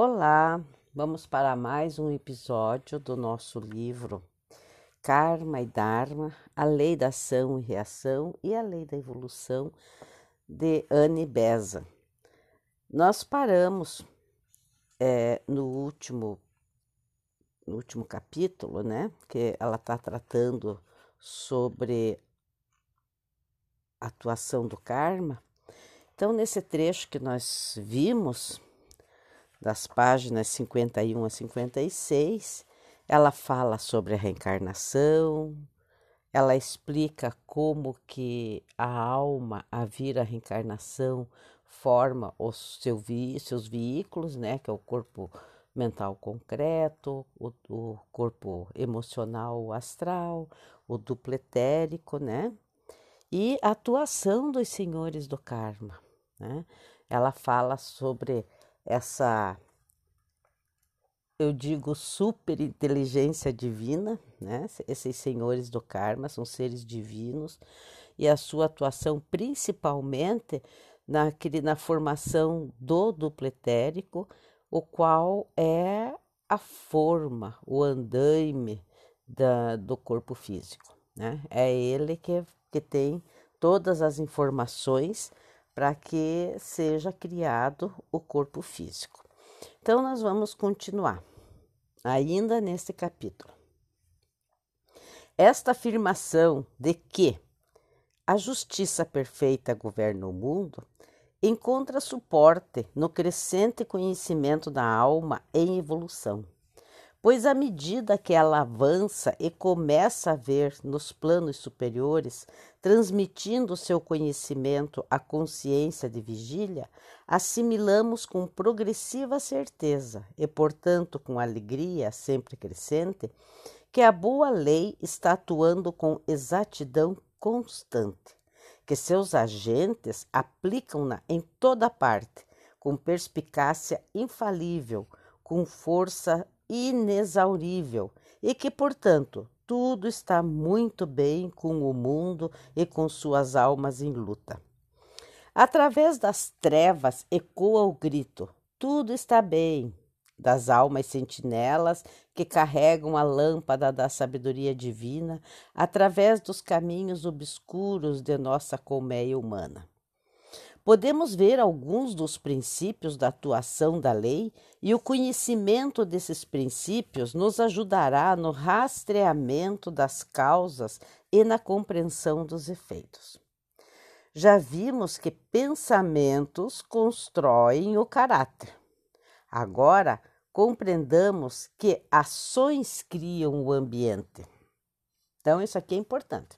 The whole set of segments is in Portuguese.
Olá, vamos para mais um episódio do nosso livro Karma e Dharma, a lei da ação e reação e a lei da evolução de Anne Beza. Nós paramos é, no último no último capítulo, né? Que ela está tratando sobre a atuação do karma. Então, nesse trecho que nós vimos, das páginas 51 a 56, ela fala sobre a reencarnação, ela explica como que a alma, a vir a reencarnação, forma os seu vi, seus veículos, né, que é o corpo mental concreto, o, o corpo emocional astral, o duplo etérico, né, e a atuação dos senhores do karma, né. Ela fala sobre essa, eu digo, super inteligência divina, né? Esses senhores do karma são seres divinos e a sua atuação principalmente naquele, na formação do duplo etérico, o qual é a forma, o andaime da, do corpo físico. Né? É ele que, que tem todas as informações para que seja criado o corpo físico. Então, nós vamos continuar, ainda neste capítulo. Esta afirmação de que a justiça perfeita governa o mundo encontra suporte no crescente conhecimento da alma em evolução pois à medida que ela avança e começa a ver nos planos superiores, transmitindo seu conhecimento à consciência de vigília, assimilamos com progressiva certeza e, portanto, com alegria sempre crescente, que a boa lei está atuando com exatidão constante, que seus agentes aplicam-na em toda parte, com perspicácia infalível, com força inexaurível e que, portanto, tudo está muito bem com o mundo e com suas almas em luta. Através das trevas ecoa o grito: tudo está bem, das almas sentinelas que carregam a lâmpada da sabedoria divina através dos caminhos obscuros de nossa colmeia humana. Podemos ver alguns dos princípios da atuação da lei e o conhecimento desses princípios nos ajudará no rastreamento das causas e na compreensão dos efeitos. Já vimos que pensamentos constroem o caráter. Agora, compreendamos que ações criam o ambiente. Então, isso aqui é importante.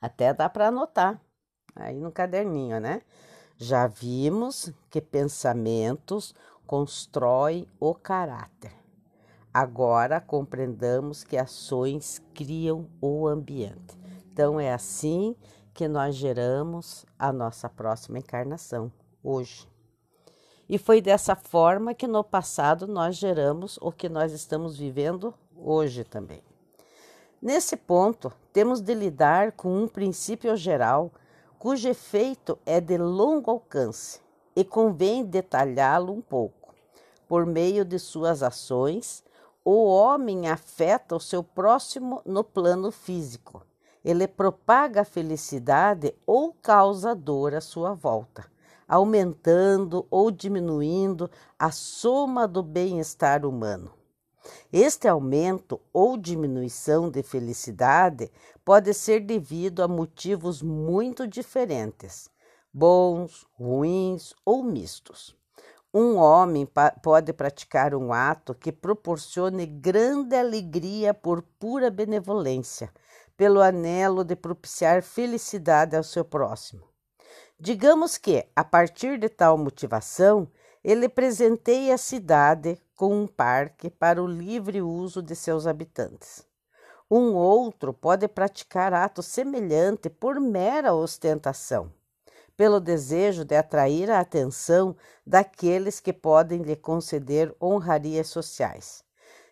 Até dá para anotar aí no caderninho, né? Já vimos que pensamentos constroem o caráter. Agora compreendamos que ações criam o ambiente. Então é assim que nós geramos a nossa próxima encarnação, hoje. E foi dessa forma que no passado nós geramos o que nós estamos vivendo hoje também. Nesse ponto, temos de lidar com um princípio geral cujo efeito é de longo alcance e convém detalhá-lo um pouco. Por meio de suas ações, o homem afeta o seu próximo no plano físico. Ele propaga a felicidade ou causa dor à sua volta, aumentando ou diminuindo a soma do bem-estar humano. Este aumento ou diminuição de felicidade pode ser devido a motivos muito diferentes, bons, ruins ou mistos. Um homem pode praticar um ato que proporcione grande alegria por pura benevolência, pelo anelo de propiciar felicidade ao seu próximo. Digamos que, a partir de tal motivação, ele presenteia a cidade com um parque para o livre uso de seus habitantes. Um outro pode praticar ato semelhante por mera ostentação, pelo desejo de atrair a atenção daqueles que podem lhe conceder honrarias sociais.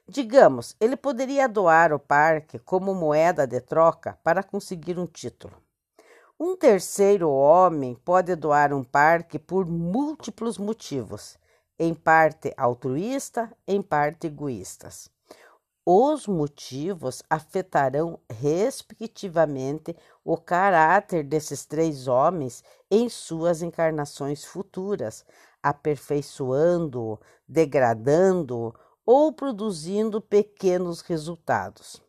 Digamos, ele poderia doar o parque como moeda de troca para conseguir um título. Um terceiro homem pode doar um parque por múltiplos motivos, em parte altruísta, em parte egoístas. Os motivos afetarão, respectivamente, o caráter desses três homens em suas encarnações futuras, aperfeiçoando-o, degradando-o ou produzindo pequenos resultados.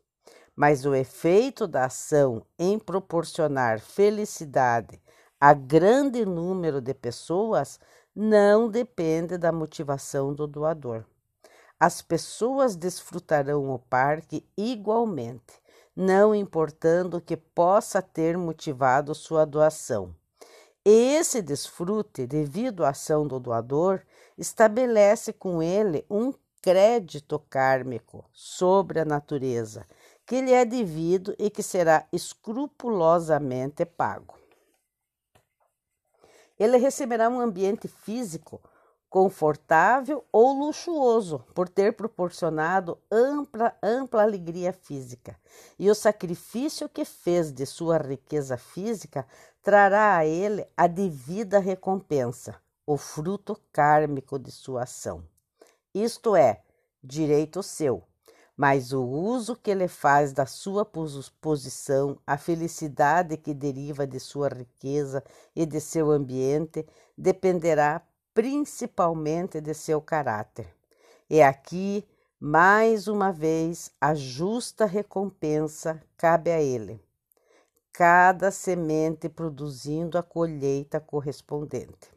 Mas o efeito da ação em proporcionar felicidade a grande número de pessoas não depende da motivação do doador. As pessoas desfrutarão o parque igualmente, não importando o que possa ter motivado sua doação. Esse desfrute, devido à ação do doador, estabelece com ele um crédito kármico sobre a natureza, que lhe é devido e que será escrupulosamente pago. Ele receberá um ambiente físico confortável ou luxuoso por ter proporcionado ampla, ampla alegria física. E o sacrifício que fez de sua riqueza física trará a ele a devida recompensa, o fruto kármico de sua ação. Isto é, direito seu, mas o uso que ele faz da sua posição, a felicidade que deriva de sua riqueza e de seu ambiente, dependerá principalmente de seu caráter. E aqui, mais uma vez, a justa recompensa cabe a ele, cada semente produzindo a colheita correspondente.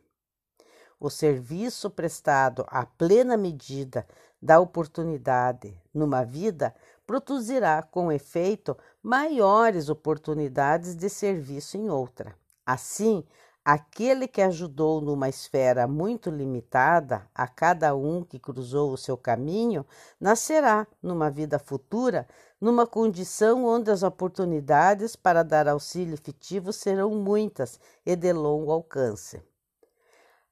O serviço prestado à plena medida da oportunidade numa vida produzirá, com efeito, maiores oportunidades de serviço em outra. Assim, Aquele que ajudou numa esfera muito limitada a cada um que cruzou o seu caminho, nascerá numa vida futura numa condição onde as oportunidades para dar auxílio efetivo serão muitas e de longo alcance.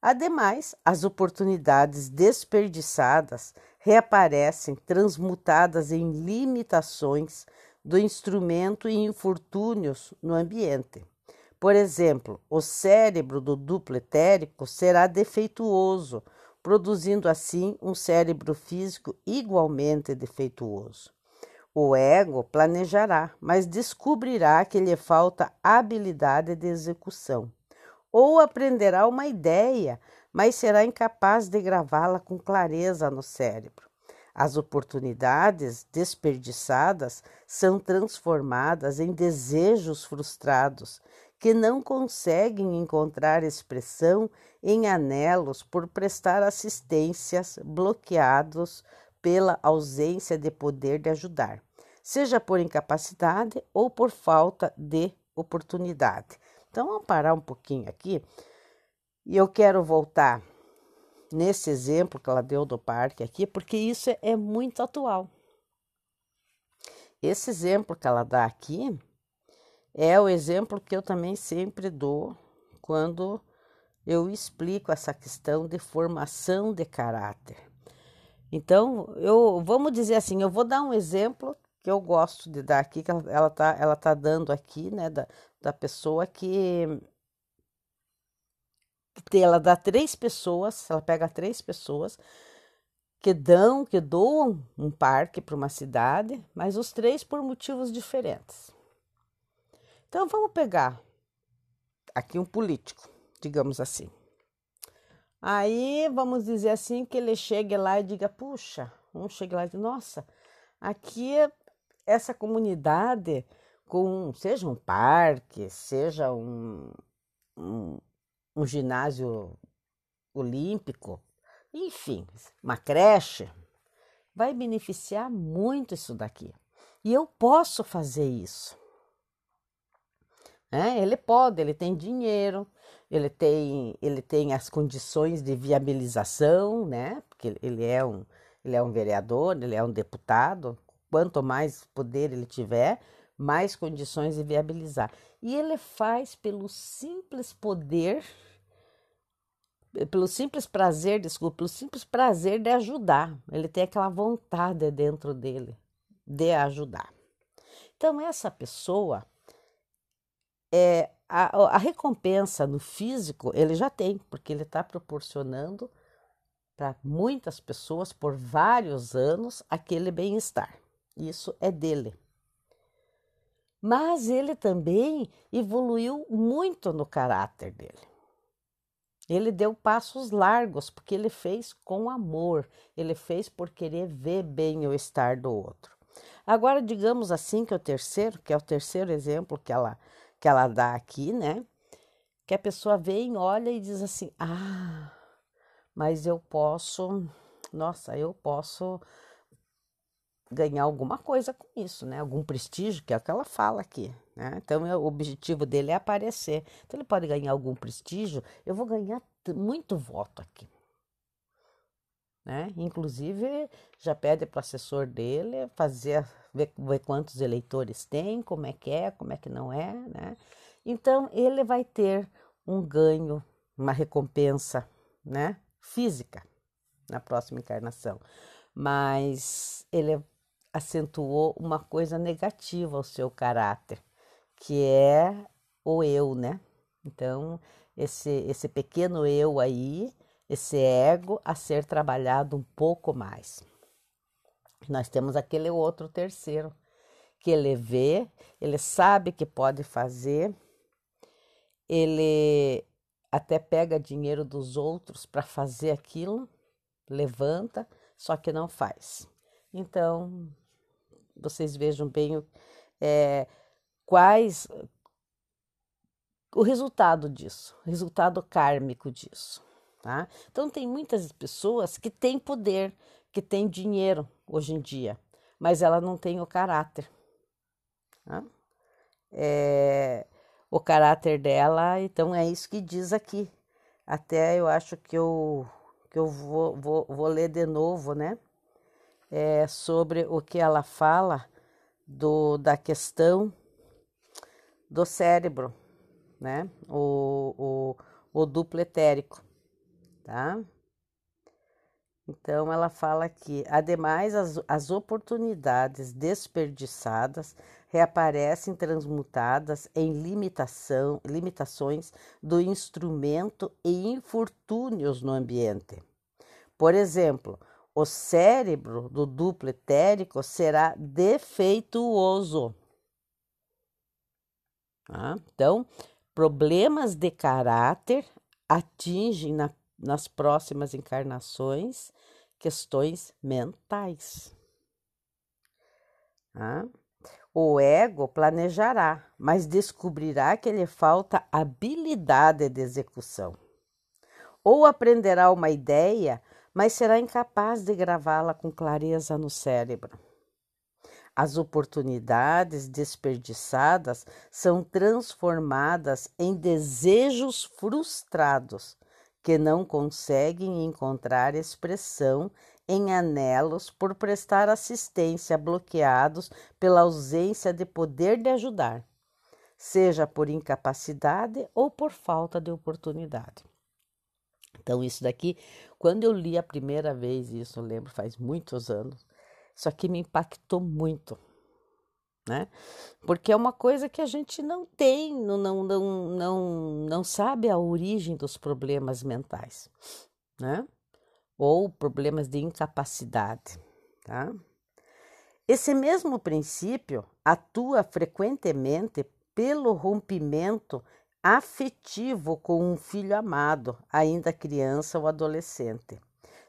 Ademais, as oportunidades desperdiçadas reaparecem transmutadas em limitações do instrumento e infortúnios no ambiente. Por exemplo, o cérebro do duplo etérico será defeituoso, produzindo assim um cérebro físico igualmente defeituoso. O ego planejará, mas descobrirá que lhe falta habilidade de execução. Ou aprenderá uma ideia, mas será incapaz de gravá-la com clareza no cérebro. As oportunidades desperdiçadas são transformadas em desejos frustrados que não conseguem encontrar expressão em anelos por prestar assistências bloqueados pela ausência de poder de ajudar, seja por incapacidade ou por falta de oportunidade. Então vamos parar um pouquinho aqui e eu quero voltar nesse exemplo que ela deu do parque aqui, porque isso é muito atual. Esse exemplo que ela dá aqui é o exemplo que eu também sempre dou quando eu explico essa questão de formação de caráter. Então, eu vamos dizer assim, eu vou dar um exemplo que eu gosto de dar aqui, que ela, ela tá, ela tá dando aqui, né, da, da pessoa que ela dá três pessoas, ela pega três pessoas que dão, que doam um parque para uma cidade, mas os três por motivos diferentes. Então vamos pegar aqui um político, digamos assim. Aí vamos dizer assim que ele chegue lá e diga: puxa, um chegue lá e nossa, aqui essa comunidade com seja um parque, seja um, um, um ginásio olímpico, enfim, uma creche, vai beneficiar muito isso daqui. E eu posso fazer isso. É, ele pode, ele tem dinheiro, ele tem, ele tem as condições de viabilização, né? Porque ele é um, ele é um vereador, ele é um deputado. Quanto mais poder ele tiver, mais condições de viabilizar. E ele faz pelo simples poder, pelo simples prazer, desculpa, pelo simples prazer de ajudar. Ele tem aquela vontade dentro dele de ajudar. Então, essa pessoa é, a, a recompensa no físico ele já tem, porque ele está proporcionando para muitas pessoas por vários anos aquele bem-estar. Isso é dele. Mas ele também evoluiu muito no caráter dele. Ele deu passos largos porque ele fez com amor, ele fez por querer ver bem o estar do outro. Agora, digamos assim que o terceiro, que é o terceiro exemplo que ela, que ela dá aqui, né? Que a pessoa vem, olha e diz assim: Ah, mas eu posso, nossa, eu posso ganhar alguma coisa com isso, né? Algum prestígio, que é o que ela fala aqui, né? Então, o objetivo dele é aparecer. Então, ele pode ganhar algum prestígio, eu vou ganhar muito voto aqui. Né? Inclusive, já pede para o assessor dele fazer, ver, ver quantos eleitores tem, como é que é, como é que não é, né? Então, ele vai ter um ganho, uma recompensa, né? física na próxima encarnação, mas ele acentuou uma coisa negativa ao seu caráter, que é o eu, né? Então, esse, esse pequeno eu aí, esse ego a ser trabalhado um pouco mais. Nós temos aquele outro terceiro, que ele vê, ele sabe que pode fazer, ele até pega dinheiro dos outros para fazer aquilo, levanta, só que não faz. Então, vocês vejam bem é, quais o resultado disso, o resultado kármico disso. Tá? Então, tem muitas pessoas que têm poder, que têm dinheiro hoje em dia, mas ela não tem o caráter. Tá? É, o caráter dela, então é isso que diz aqui. Até eu acho que eu, que eu vou, vou, vou ler de novo, né? É, sobre o que ela fala do, da questão do cérebro, né? O, o, o duplo etérico, tá? Então, ela fala que, ademais, as, as oportunidades desperdiçadas reaparecem transmutadas em limitação, limitações do instrumento e infortúnios no ambiente. Por exemplo, o cérebro do duplo etérico será defeituoso. Ah, então, problemas de caráter atingem na, nas próximas encarnações questões mentais. Ah, o ego planejará, mas descobrirá que lhe falta habilidade de execução. Ou aprenderá uma ideia, mas será incapaz de gravá-la com clareza no cérebro. As oportunidades desperdiçadas são transformadas em desejos frustrados que não conseguem encontrar expressão em anelos por prestar assistência bloqueados pela ausência de poder de ajudar, seja por incapacidade ou por falta de oportunidade. Então, isso daqui, quando eu li a primeira vez, isso eu lembro faz muitos anos, isso aqui me impactou muito, né? Porque é uma coisa que a gente não tem, não, não, não, não, não sabe a origem dos problemas mentais, né? ou problemas de incapacidade. Tá? Esse mesmo princípio atua frequentemente pelo rompimento afetivo com um filho amado, ainda criança ou adolescente.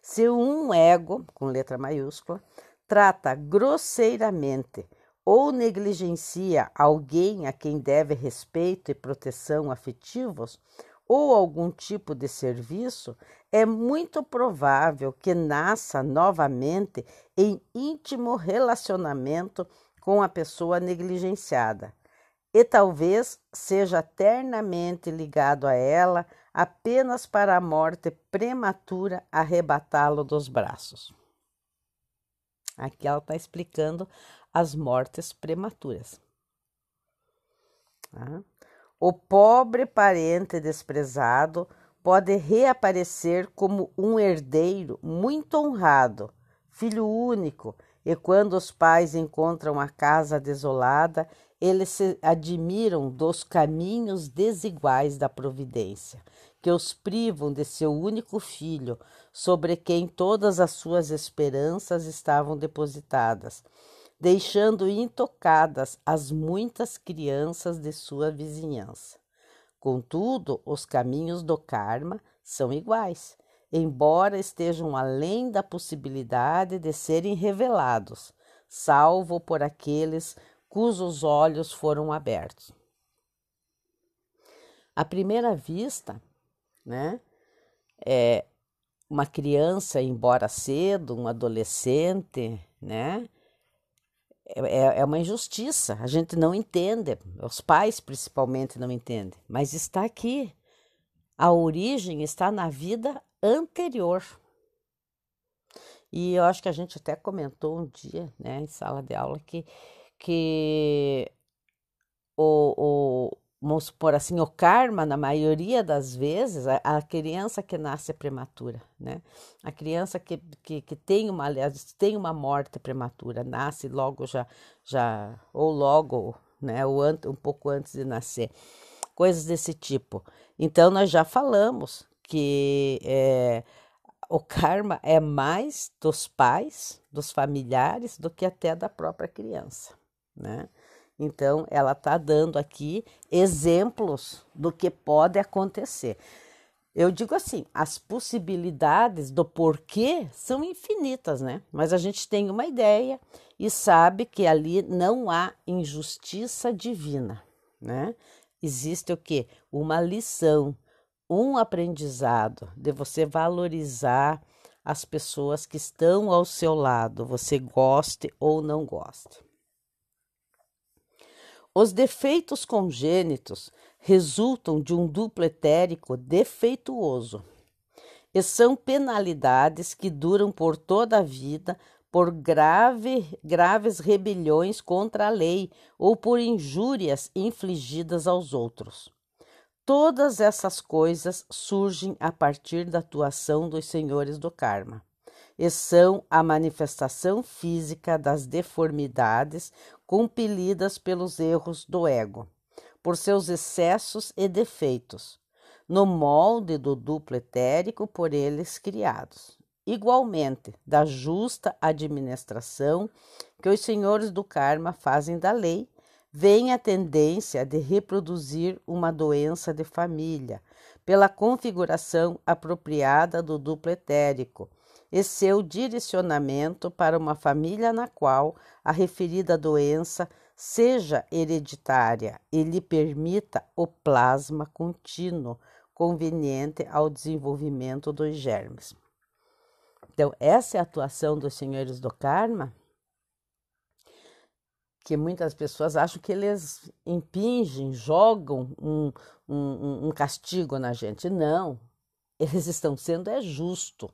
Se um ego, com letra maiúscula, trata grosseiramente ou negligencia alguém a quem deve respeito e proteção afetivos, ou algum tipo de serviço, é muito provável que nasça novamente em íntimo relacionamento com a pessoa negligenciada e talvez seja eternamente ligado a ela apenas para a morte prematura arrebatá-lo dos braços. Aqui ela está explicando as mortes prematuras. Ah. O pobre parente desprezado pode reaparecer como um herdeiro muito honrado, filho único, e quando os pais encontram a casa desolada, eles se admiram dos caminhos desiguais da providência, que os privam de seu único filho, sobre quem todas as suas esperanças estavam depositadas, deixando intocadas as muitas crianças de sua vizinhança. Contudo, os caminhos do karma são iguais, embora estejam além da possibilidade de serem revelados, salvo por aqueles cujos olhos foram abertos. À primeira vista, né, é uma criança, embora cedo, um adolescente, né, é, é uma injustiça. A gente não entende, os pais principalmente não entendem, mas está aqui. A origem está na vida anterior. E eu acho que a gente até comentou um dia, né, em sala de aula, que que o, o vamos supor assim, o karma, na maioria das vezes, a, a, criança que nasce prematura, né? A criança que, que, que tem uma, aliás, tem uma morte prematura, nasce logo já, já ou logo, né? Ou an, um pouco antes de nascer, coisas desse tipo. Então, nós já falamos que é, o karma é mais dos pais, dos familiares, do que até da própria criança né? Então, ela está dando aqui exemplos do que pode acontecer. Eu digo assim, as possibilidades do porquê são infinitas, né? Mas a gente tem uma ideia e sabe que ali não há injustiça divina, né? Existe o quê? Uma lição, um aprendizado de você valorizar as pessoas que estão ao seu lado, você goste ou não goste. Os defeitos congênitos resultam de um duplo etérico defeituoso e são penalidades que duram por toda a vida por grave, graves rebeliões contra a lei ou por injúrias infligidas aos outros. Todas essas coisas surgem a partir da atuação dos senhores do karma e são a manifestação física das deformidades compelidas pelos erros do ego, por seus excessos e defeitos, no molde do duplo etérico por eles criados. Igualmente, da justa administração que os senhores do karma fazem da lei, vem a tendência de reproduzir uma doença de família, pela configuração apropriada do duplo etérico, e seu direcionamento para uma família na qual a referida doença seja hereditária e lhe permita o plasma contínuo conveniente ao desenvolvimento dos germes. Então, essa é a atuação dos senhores do karma, que muitas pessoas acham que eles impingem, jogam um, um, um castigo na gente. Não, eles estão sendo é justo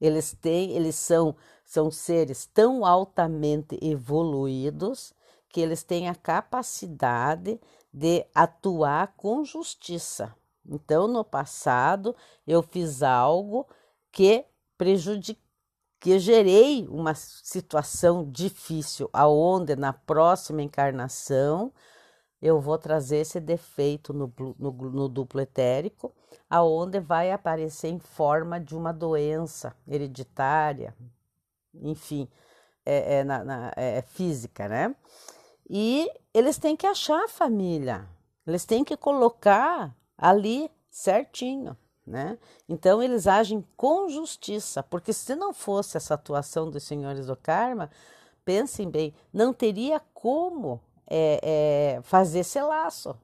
eles têm, eles são, são seres tão altamente evoluídos que eles têm a capacidade de atuar com justiça. Então, no passado, eu fiz algo que prejudicou, que gerei uma situação difícil, aonde na próxima encarnação eu vou trazer esse defeito no, no, no, duplo etérico, aonde vai aparecer em forma de uma doença hereditária, enfim, é, é, na, na, é, é física, né? E eles têm que achar a família, eles têm que colocar ali certinho, né? Então eles agem com justiça, porque se não fosse essa atuação dos senhores do karma, pensem bem, não teria como é, é, fazer esse laço.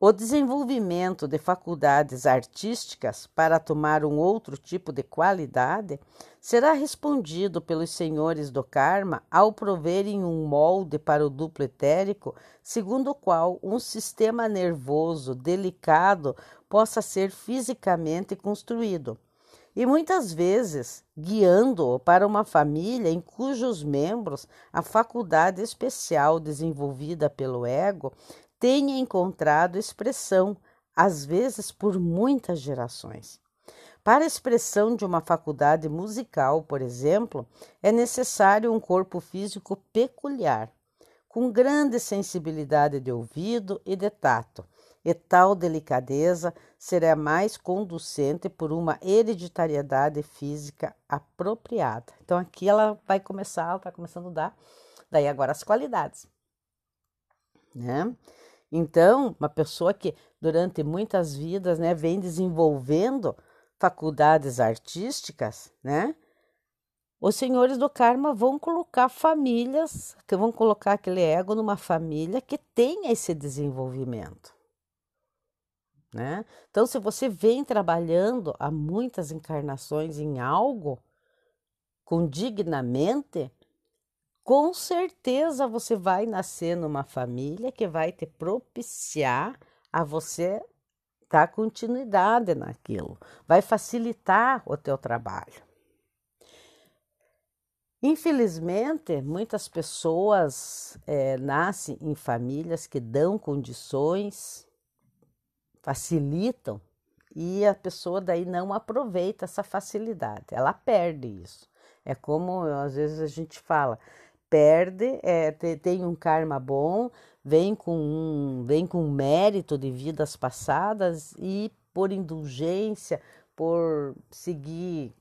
O desenvolvimento de faculdades artísticas para tomar um outro tipo de qualidade será respondido pelos senhores do karma ao proverem um molde para o duplo etérico, segundo o qual um sistema nervoso delicado possa ser fisicamente construído e muitas vezes guiando-o para uma família em cujos membros a faculdade especial desenvolvida pelo ego tenha encontrado expressão, às vezes por muitas gerações. Para a expressão de uma faculdade musical, por exemplo, é necessário um corpo físico peculiar, com grande sensibilidade de ouvido e de tato, e tal delicadeza será mais conducente por uma hereditariedade física apropriada. Então aqui ela vai começar, ela está começando a dar daí agora as qualidades, né? Então, uma pessoa que durante muitas vidas, né, vem desenvolvendo faculdades artísticas, né? Os senhores do karma vão colocar famílias, que vão colocar aquele ego numa família que tenha esse desenvolvimento. Né? Então, se você vem trabalhando há muitas encarnações em algo, com dignamente, com certeza você vai nascer numa família que vai te propiciar a você dar continuidade naquilo, vai facilitar o teu trabalho. Infelizmente, muitas pessoas é, nascem em famílias que dão condições facilitam e a pessoa daí não aproveita essa facilidade, ela perde isso. É como às vezes a gente fala, perde, é, tem um karma bom, vem com um, vem com mérito de vidas passadas e por indulgência, por seguir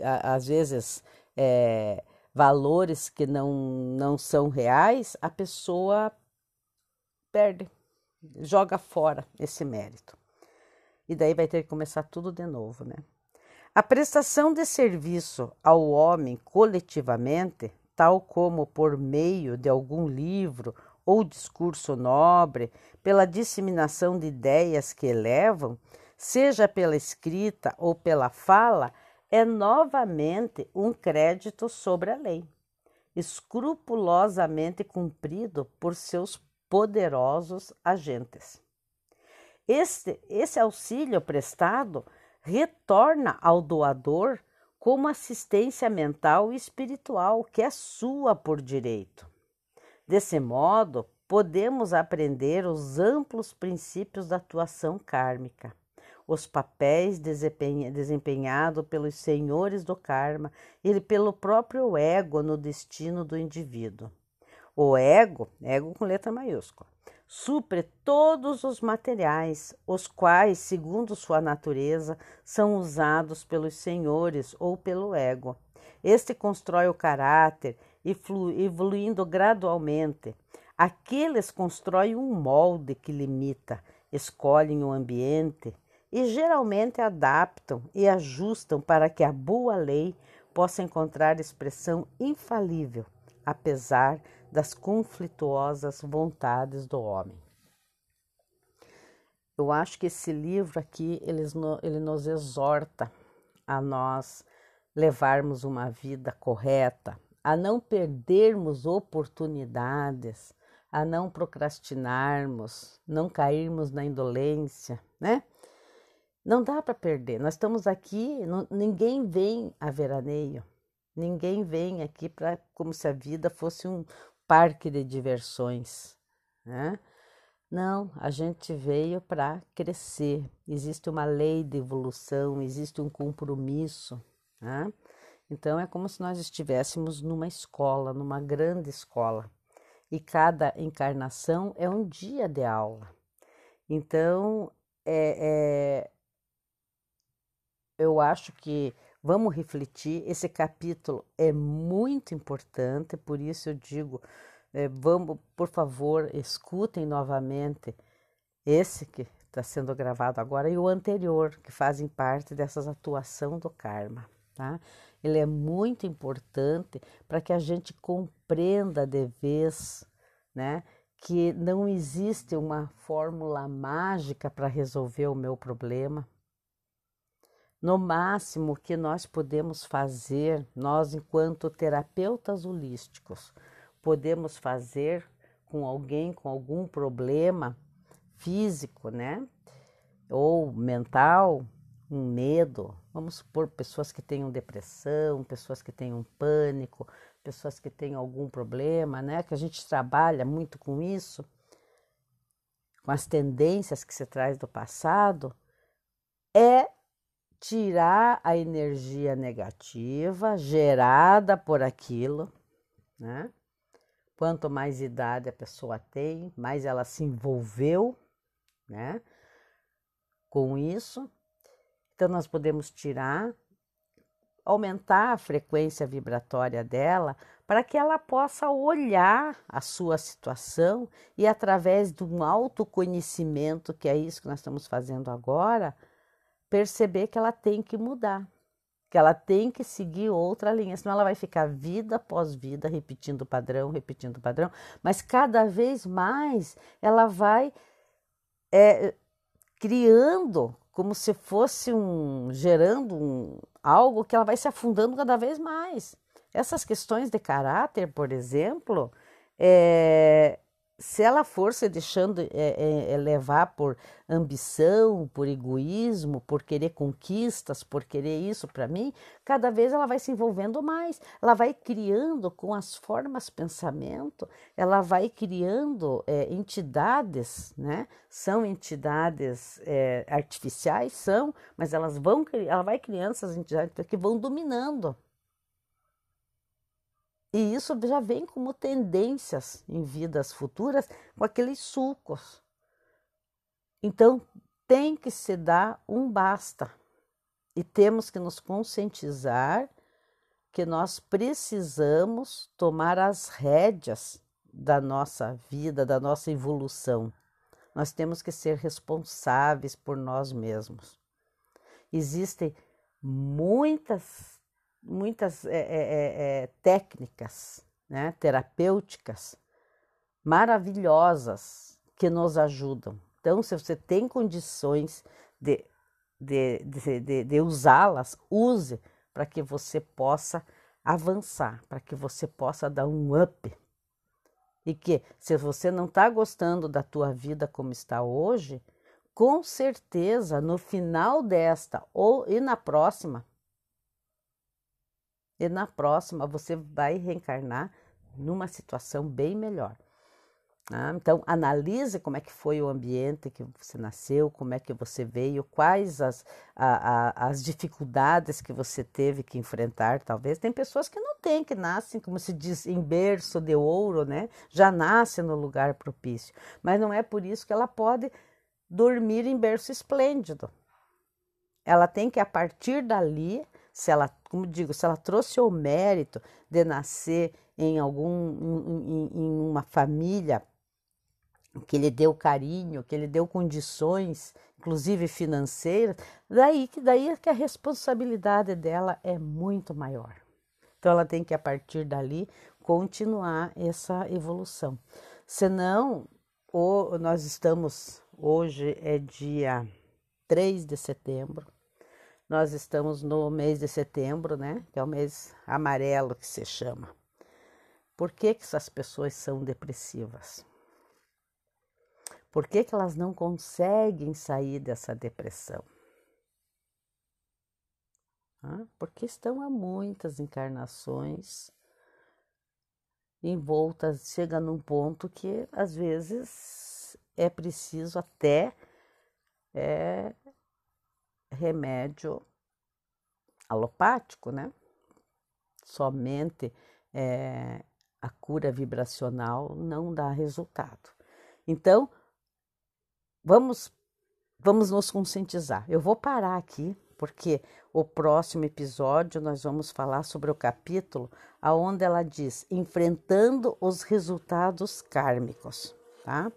às vezes é, valores que não, não são reais, a pessoa perde joga fora esse mérito. E daí vai ter que começar tudo de novo, né? A prestação de serviço ao homem coletivamente, tal como por meio de algum livro ou discurso nobre, pela disseminação de ideias que elevam, seja pela escrita ou pela fala, é novamente um crédito sobre a lei, escrupulosamente cumprido por seus poderosos agentes. Este, esse auxílio prestado retorna ao doador como assistência mental e espiritual que é sua por direito. Desse modo, podemos aprender os amplos princípios da atuação kármica, os papéis desempenhados pelos senhores do karma e pelo próprio ego no destino do indivíduo. O ego, ego com letra maiúscula, supre todos os materiais, os quais, segundo sua natureza, são usados pelos senhores ou pelo ego. Este constrói o caráter, evoluindo gradualmente. Aqueles constroem um molde que limita, escolhem o ambiente e geralmente adaptam e ajustam para que a boa lei possa encontrar expressão infalível, apesar das conflituosas vontades do homem. Eu acho que esse livro aqui ele, ele nos exorta a nós levarmos uma vida correta, a não perdermos oportunidades, a não procrastinarmos, não cairmos na indolência, né? Não dá para perder. Nós estamos aqui, não, ninguém vem a veraneio. Ninguém vem aqui para como se a vida fosse um, parque de diversões, né? Não, a gente veio para crescer. Existe uma lei de evolução, existe um compromisso, né? Então é como se nós estivéssemos numa escola, numa grande escola, e cada encarnação é um dia de aula. Então é, é eu acho que Vamos refletir. Esse capítulo é muito importante, por isso eu digo, é, vamos, por favor, escutem novamente esse que está sendo gravado agora e o anterior, que fazem parte dessas atuação do karma. Tá? Ele é muito importante para que a gente compreenda de vez, né? Que não existe uma fórmula mágica para resolver o meu problema, no máximo que nós podemos fazer, nós, enquanto terapeutas holísticos, podemos fazer com alguém com algum problema físico, né? Ou mental, um medo. Vamos supor pessoas que tenham depressão, pessoas que tenham pânico, pessoas que tenham algum problema, né? Que a gente trabalha muito com isso, com as tendências que se traz do passado é tirar a energia negativa gerada por aquilo, né? Quanto mais idade a pessoa tem, mais ela se envolveu, né? Com isso. Então, nós podemos tirar, aumentar a frequência vibratória dela para que ela possa olhar a sua situação e, através de um autoconhecimento, que é isso que nós estamos fazendo agora, perceber que ela tem que mudar, que ela tem que seguir outra linha, senão ela vai ficar vida após vida repetindo o padrão, repetindo o padrão, mas cada vez mais ela vai é, criando como se fosse um gerando um, algo que ela vai se afundando cada vez mais. Essas questões de caráter, por exemplo, é, se ela for se deixando é, é, é, levar por ambição, por egoísmo, por querer conquistas, por querer isso para mim, cada vez ela vai se envolvendo mais. Ela vai criando com as formas pensamento, ela vai criando é, entidades, né? São entidades é, artificiais, são, mas elas vão, ela vai criando essas entidades que vão dominando e isso já vem como tendências em vidas futuras com aqueles sulcos. Então, tem que se dar um basta. E temos que nos conscientizar que nós precisamos tomar as rédeas da nossa vida, da nossa evolução. Nós temos que ser responsáveis por nós mesmos. Existem muitas muitas é, é, é, técnicas né, terapêuticas maravilhosas que nos ajudam. Então, se você tem condições de, de, de, de, de usá-las, use para que você possa avançar, para que você possa dar um up. E que, se você não está gostando da tua vida como está hoje, com certeza no final desta ou e na próxima, e na próxima você vai reencarnar numa situação bem melhor. Ah, então, analise como é que foi o ambiente que você nasceu, como é que você veio, quais as, a, a, as dificuldades que você teve que enfrentar, talvez. Tem pessoas que não têm, que nascem, como se diz, em berço de ouro, né? Já nasce no lugar propício. Mas não é por isso que ela pode dormir em berço esplêndido. Ela tem que, a partir dali, se ela, como digo, se ela trouxe o mérito de nascer em algum em, em uma família que lhe deu carinho, que lhe deu condições, inclusive financeiras, daí que daí que a responsabilidade dela é muito maior. Então ela tem que a partir dali continuar essa evolução. Senão, o, nós estamos hoje é dia 3 de setembro. Nós estamos no mês de setembro, né? Que é o mês amarelo que se chama. Por que, que essas pessoas são depressivas? Por que, que elas não conseguem sair dessa depressão? Porque estão há muitas encarnações envoltas, chega num ponto que às vezes é preciso até é, remédio alopático, né? Somente é, a cura vibracional não dá resultado. Então, vamos vamos nos conscientizar. Eu vou parar aqui porque o próximo episódio nós vamos falar sobre o capítulo aonde ela diz enfrentando os resultados kármicos, tá?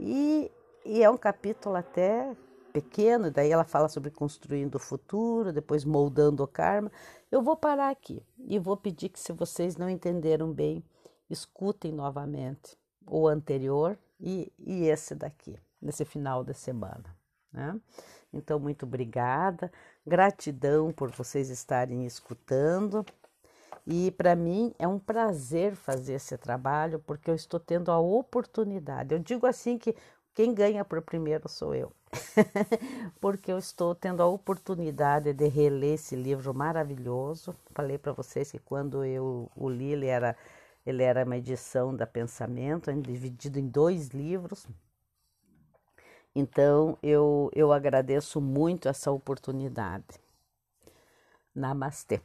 E, e é um capítulo até pequeno, daí ela fala sobre construindo o futuro, depois moldando o karma. Eu vou parar aqui e vou pedir que, se vocês não entenderam bem, escutem novamente o anterior e, e esse daqui, nesse final da semana. Né? Então, muito obrigada, gratidão por vocês estarem escutando. E para mim é um prazer fazer esse trabalho porque eu estou tendo a oportunidade. Eu digo assim que quem ganha por primeiro sou eu. porque eu estou tendo a oportunidade de reler esse livro maravilhoso. Falei para vocês que quando eu o li, ele era, ele era uma edição da Pensamento, dividido em dois livros. Então, eu, eu agradeço muito essa oportunidade. Namastê.